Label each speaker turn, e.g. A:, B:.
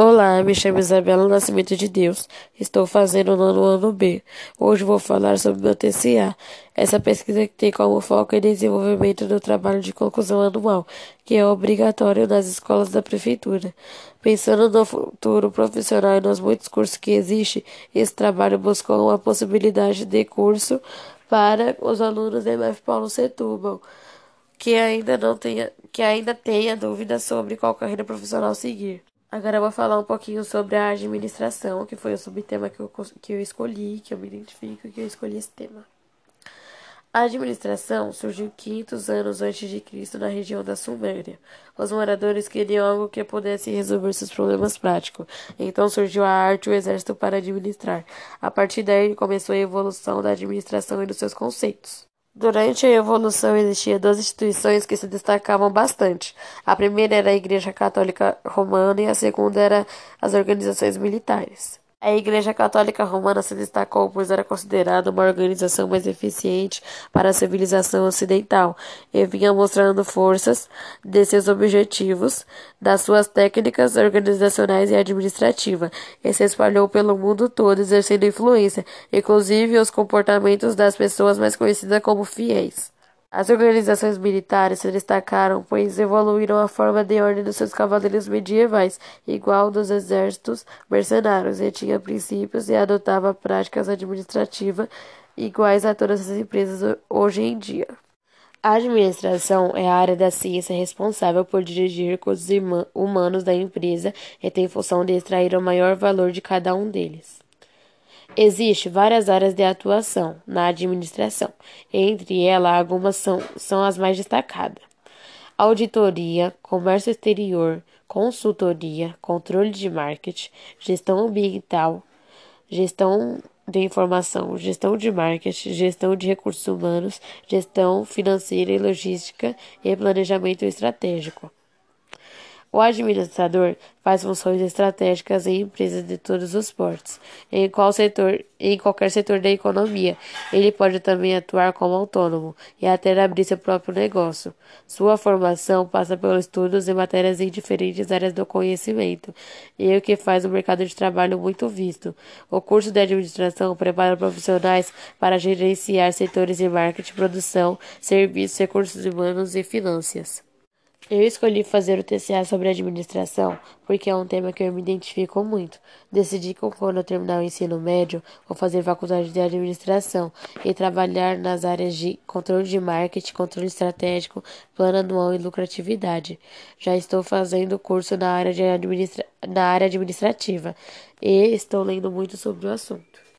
A: Olá, me chamo Isabela Nascimento de Deus. Estou fazendo o nono ano B. Hoje vou falar sobre meu TCA. Essa pesquisa tem como foco o desenvolvimento do trabalho de conclusão anual, que é obrigatório nas escolas da prefeitura. Pensando no futuro profissional e nos muitos cursos que existem, esse trabalho buscou uma possibilidade de curso para os alunos da MF Paulo Setúbal que ainda não tenha, que ainda tenha dúvidas sobre qual carreira profissional seguir. Agora eu vou falar um pouquinho sobre a administração, que foi o subtema que eu, que eu escolhi, que eu me identifico, que eu escolhi esse tema. A administração surgiu 500 anos antes de Cristo na região da Suméria. Os moradores queriam algo que pudesse resolver seus problemas práticos. Então surgiu a arte e o exército para administrar. A partir daí começou a evolução da administração e dos seus conceitos. Durante a evolução existiam duas instituições que se destacavam bastante. A primeira era a Igreja Católica Romana e a segunda era as organizações militares. A Igreja Católica Romana se destacou pois era considerada uma organização mais eficiente para a civilização ocidental e vinha mostrando forças de seus objetivos, das suas técnicas organizacionais e administrativas, e se espalhou pelo mundo todo, exercendo influência, inclusive os comportamentos das pessoas mais conhecidas como fiéis. As organizações militares se destacaram, pois evoluíram a forma de ordem dos seus cavaleiros medievais, igual dos exércitos mercenários, e tinha princípios e adotava práticas administrativas iguais a todas as empresas hoje em dia. A administração é a área da ciência responsável por dirigir recursos humanos da empresa e tem função de extrair o maior valor de cada um deles. Existem várias áreas de atuação na administração. Entre elas, algumas são, são as mais destacadas: auditoria, comércio exterior, consultoria, controle de marketing, gestão ambiental, gestão de informação, gestão de marketing, gestão de recursos humanos, gestão financeira e logística e planejamento estratégico. O administrador faz funções estratégicas em empresas de todos os portos, em, qual setor, em qualquer setor da economia. Ele pode também atuar como autônomo e até abrir seu próprio negócio. Sua formação passa pelos estudos em matérias em diferentes áreas do conhecimento, e é o que faz o mercado de trabalho muito visto. O curso de administração prepara profissionais para gerenciar setores de marketing, produção, serviços, recursos humanos e finanças. Eu escolhi fazer o TCA sobre administração porque é um tema que eu me identifico muito. Decidi que quando eu terminar o ensino médio, vou fazer faculdade de administração e trabalhar nas áreas de controle de marketing, controle estratégico, plano anual e lucratividade. Já estou fazendo curso na área, de administra na área administrativa e estou lendo muito sobre o assunto.